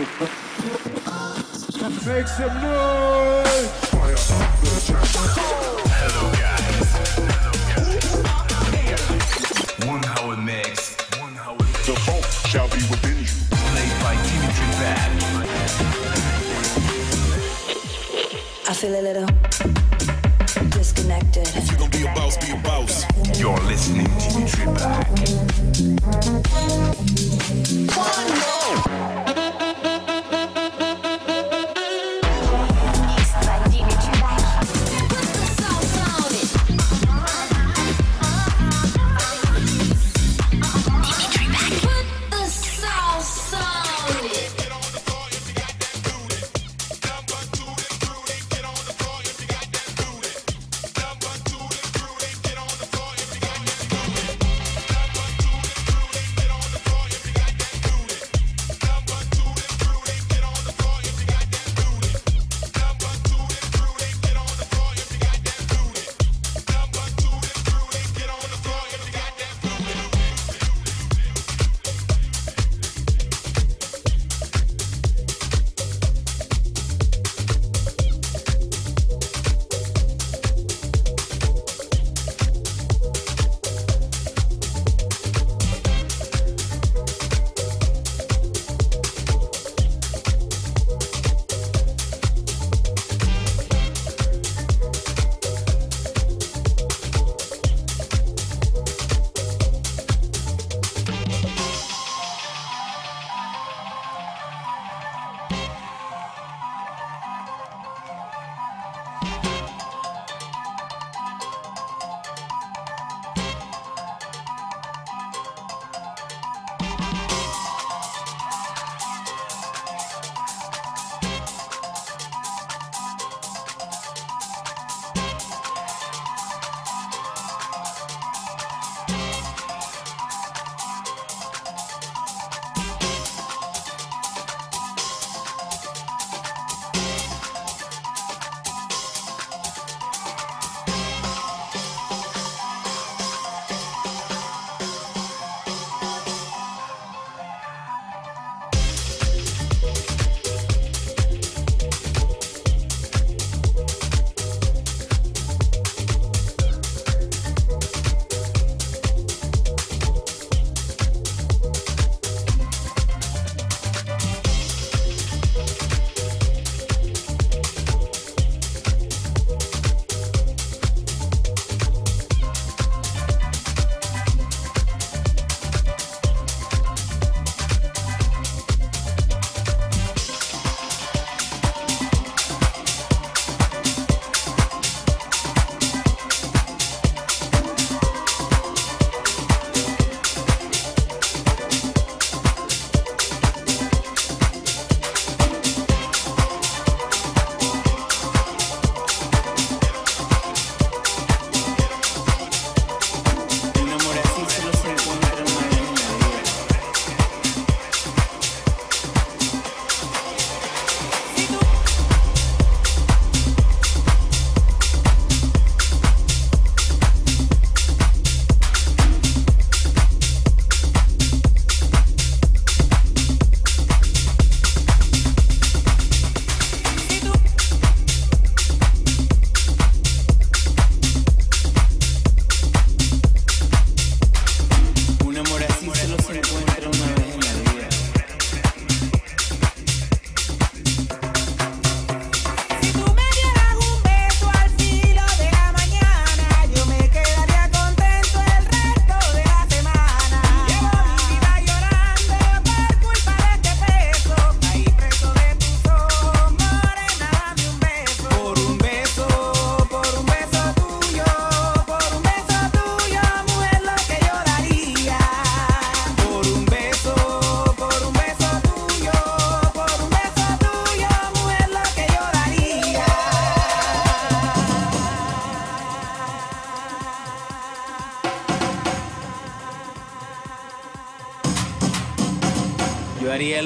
Make some noise! Hello, guys. Hello, guys. One hour mix. One hour mix. The vault shall be within you. Played by Dimitri Bad. I feel a little disconnected. If you're gonna be a boss, be a boss. You're listening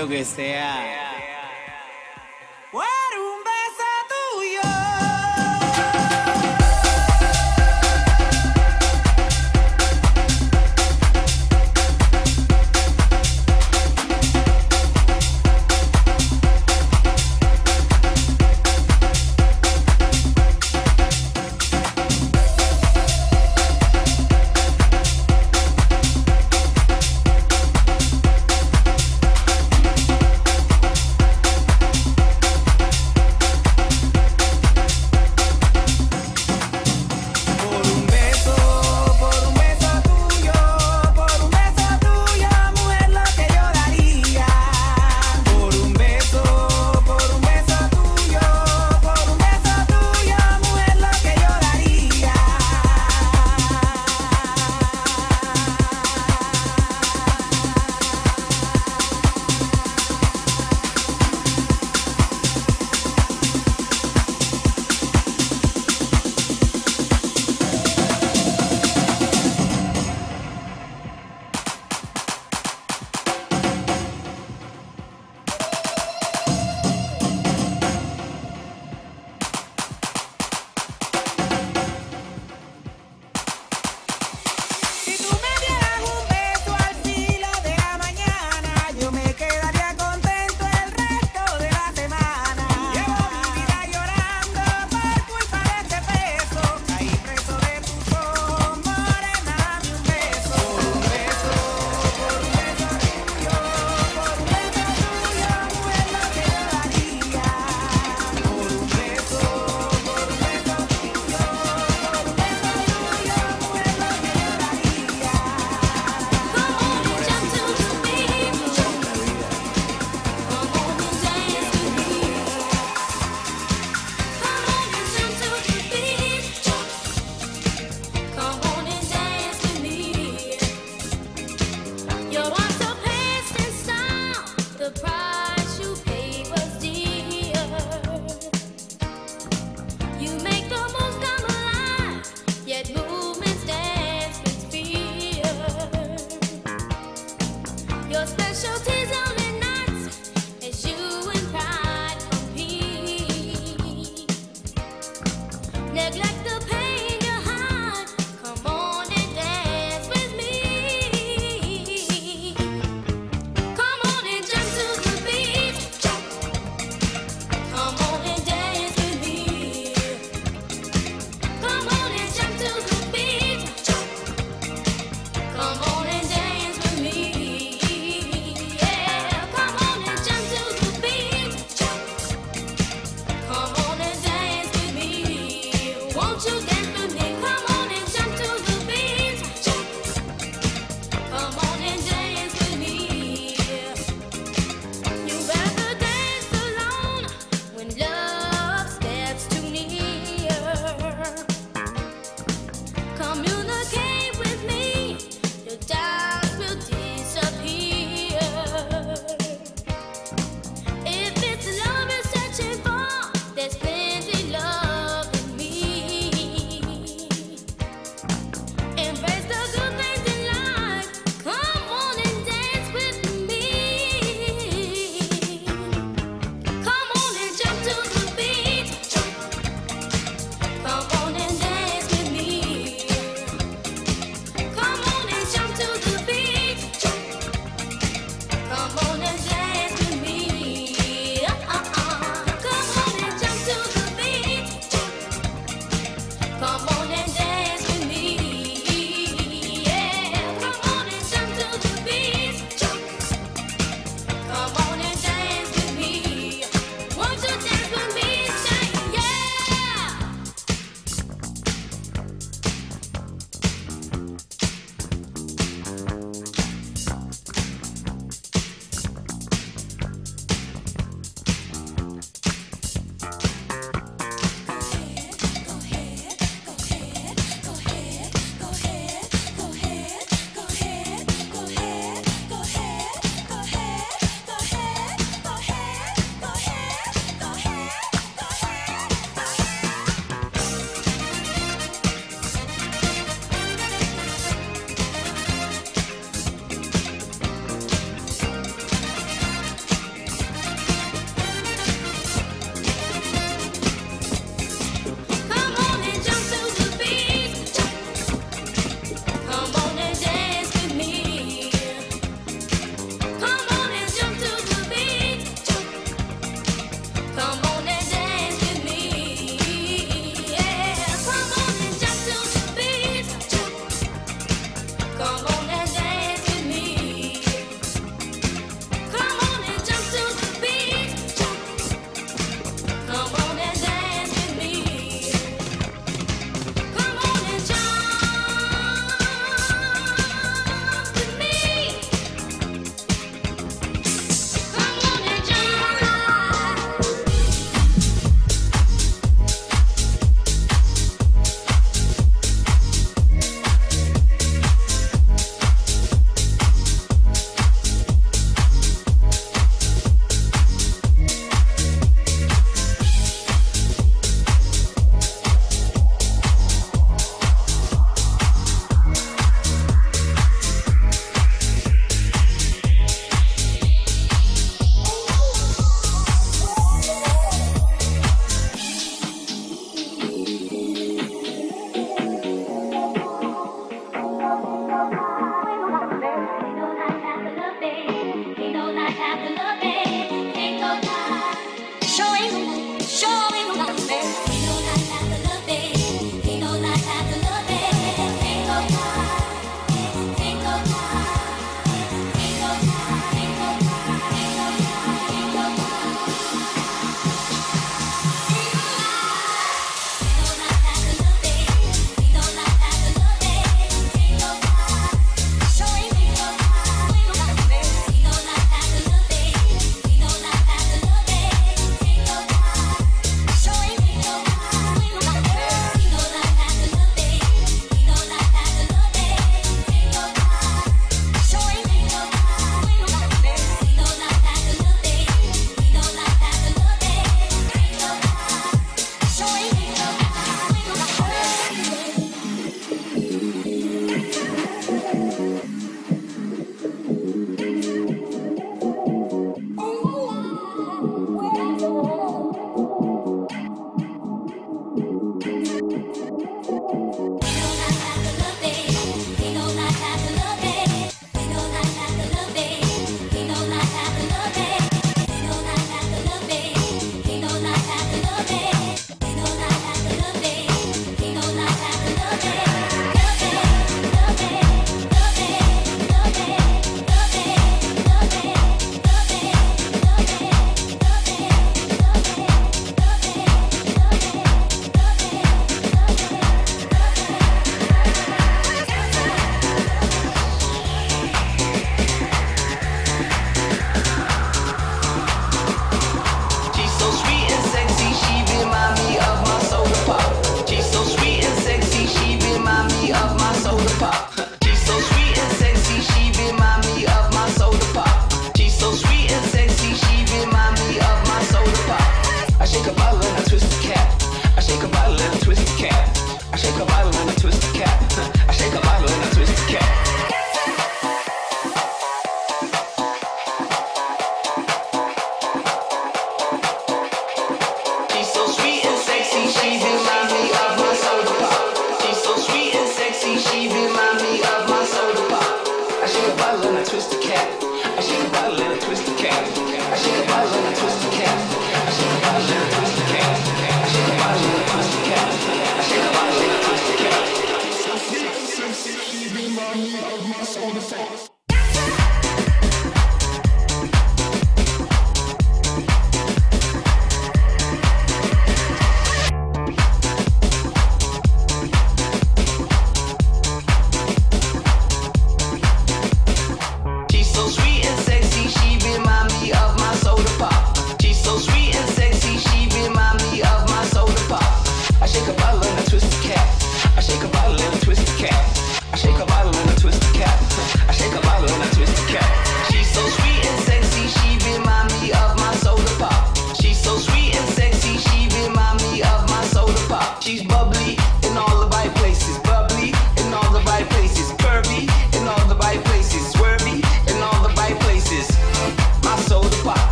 lo que sea.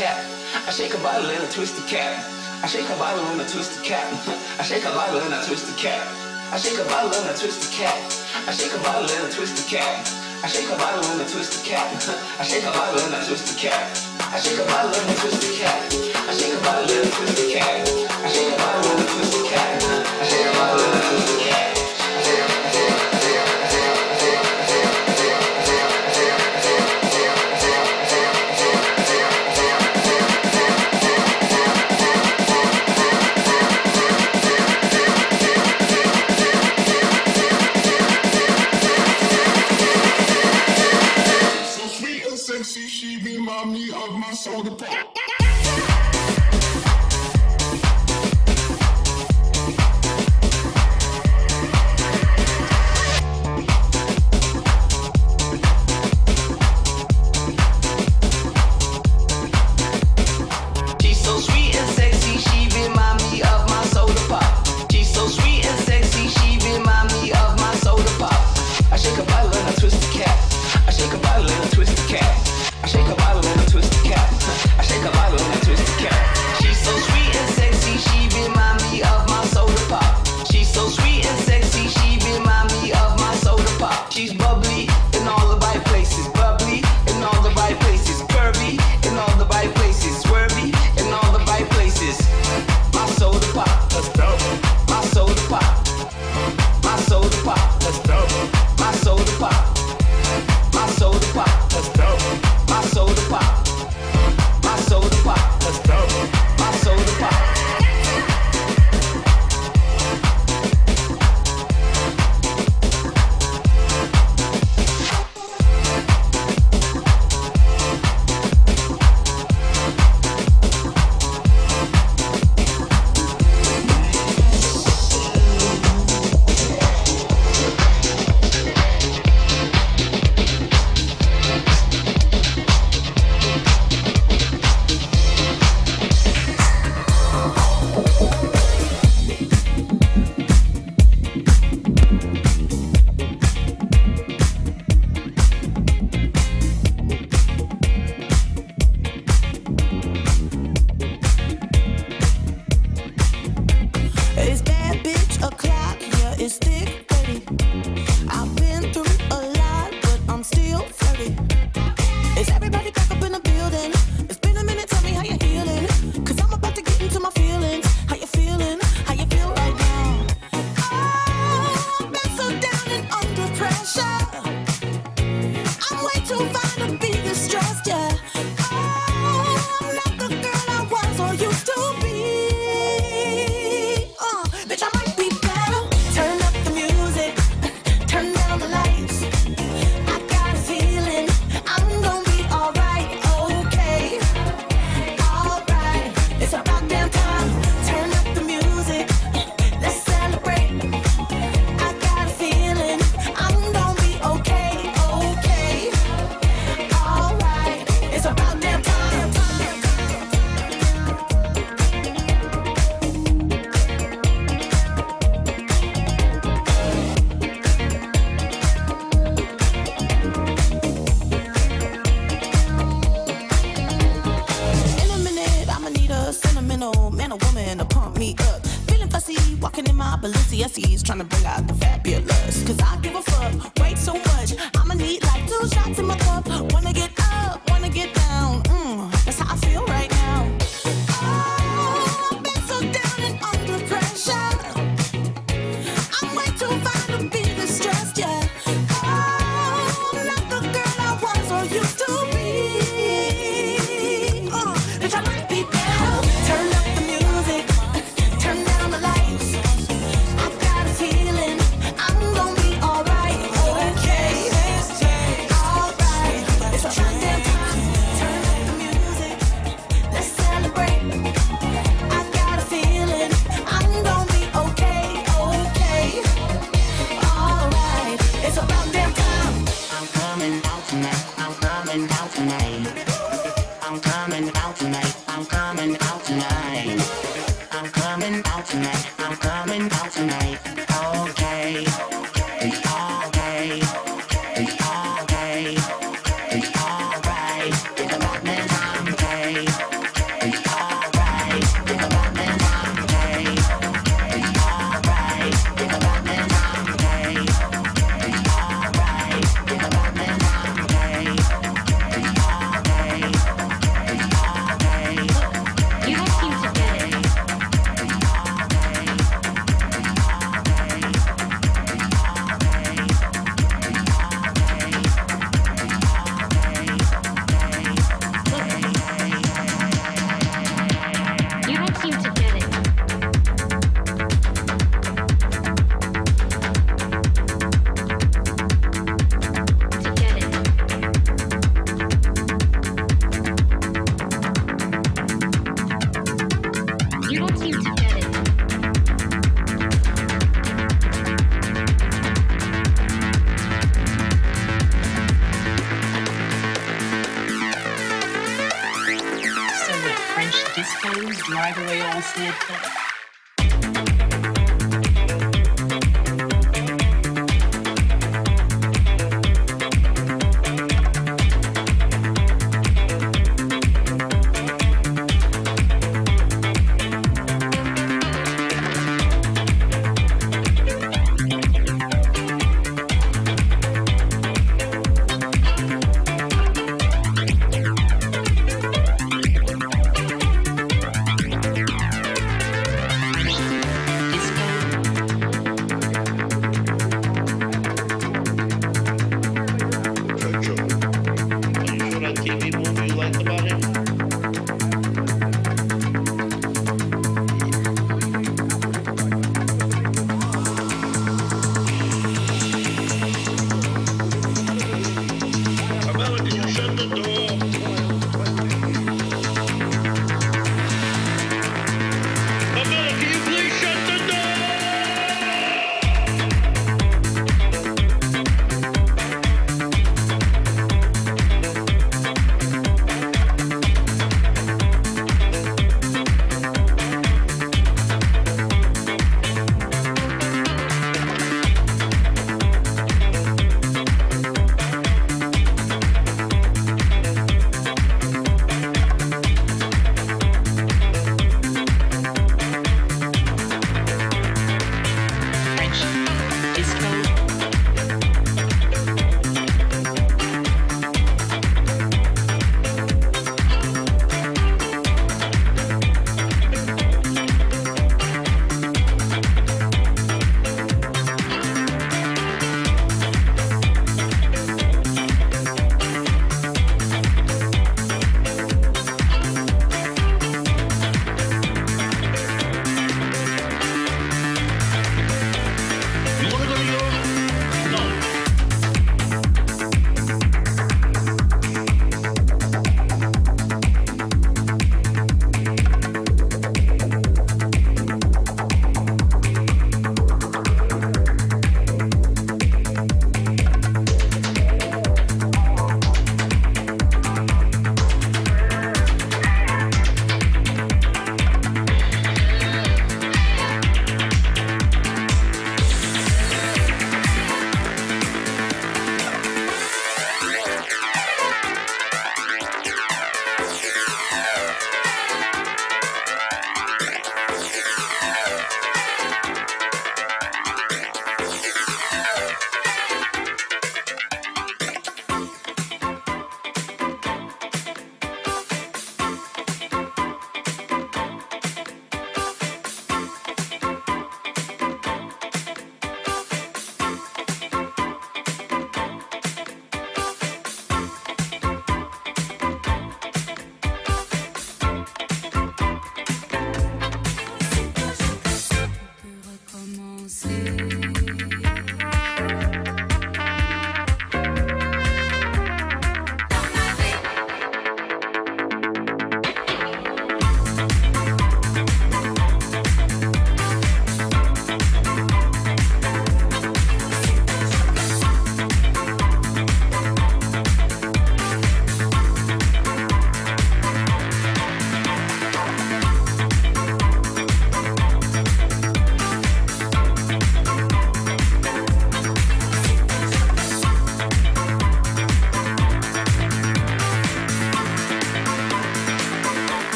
cap. I shake a bottle and I twist the cap. I shake a bottle and I twist the cap. I shake a bottle and I twist the cap. I shake a bottle and I twist the cap. I shake a bottle and I twist the cap. I shake a bottle and I twist the cap. I shake a bottle and I twist the cap. I shake a bottle and I twist the cap. I shake a bottle and I twist the cap. I shake a bottle and I twist cap.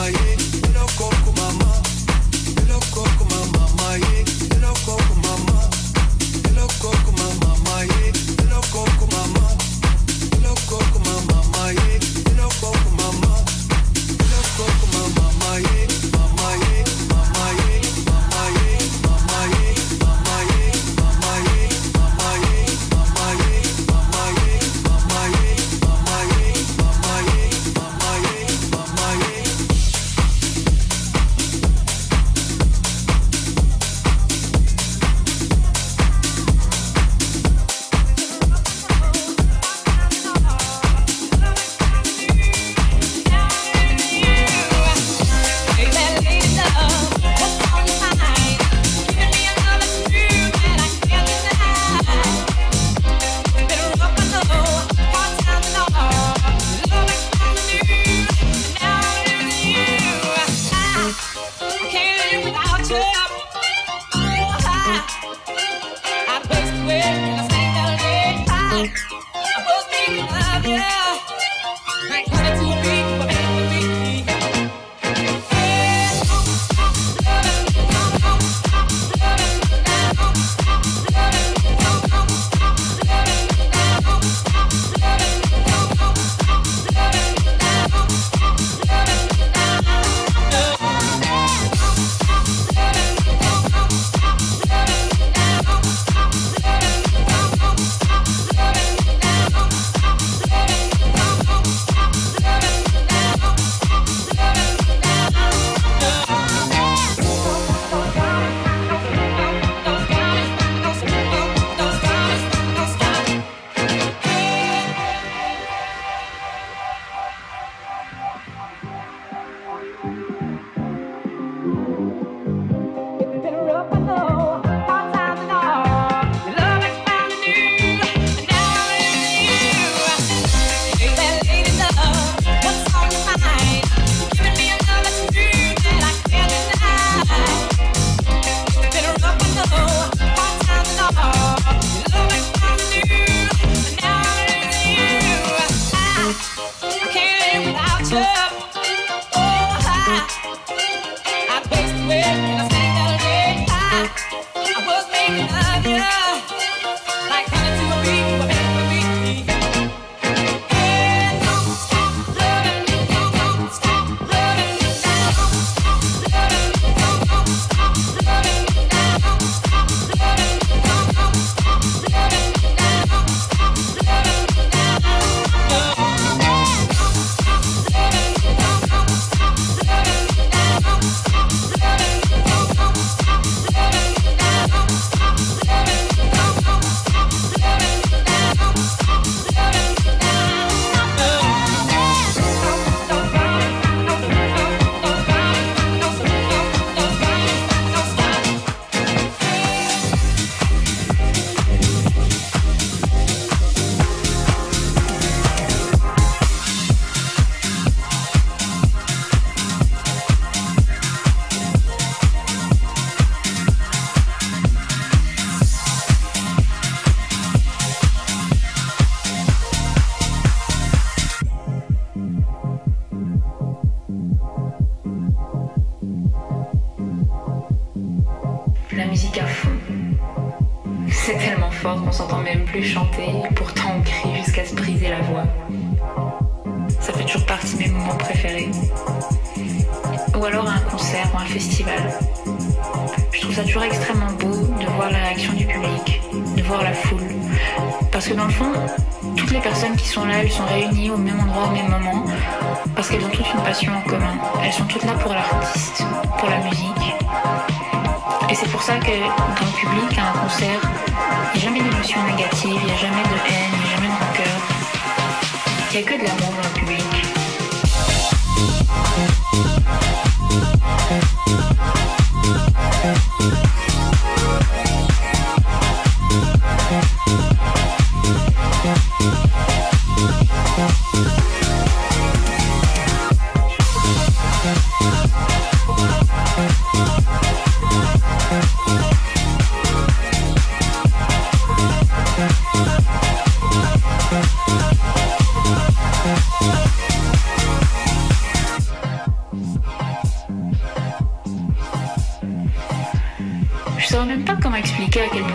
Aí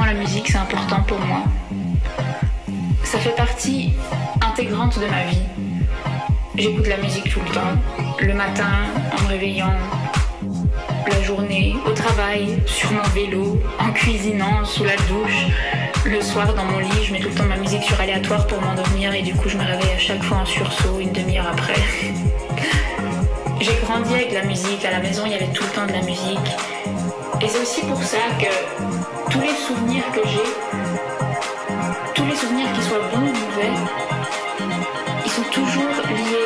la musique c'est important pour moi. Ça fait partie intégrante de ma vie. J'écoute la musique tout le temps, le matin, en me réveillant, la journée, au travail, sur mon vélo, en cuisinant, sous la douche. Le soir, dans mon lit, je mets tout le temps ma musique sur aléatoire pour m'endormir et du coup, je me réveille à chaque fois en sursaut, une demi-heure après. J'ai grandi avec la musique, à la maison, il y avait tout le temps de la musique. Et c'est aussi pour ça que tous les souvenirs que j'ai, tous les souvenirs qui soient bons ou mauvais, ils sont toujours liés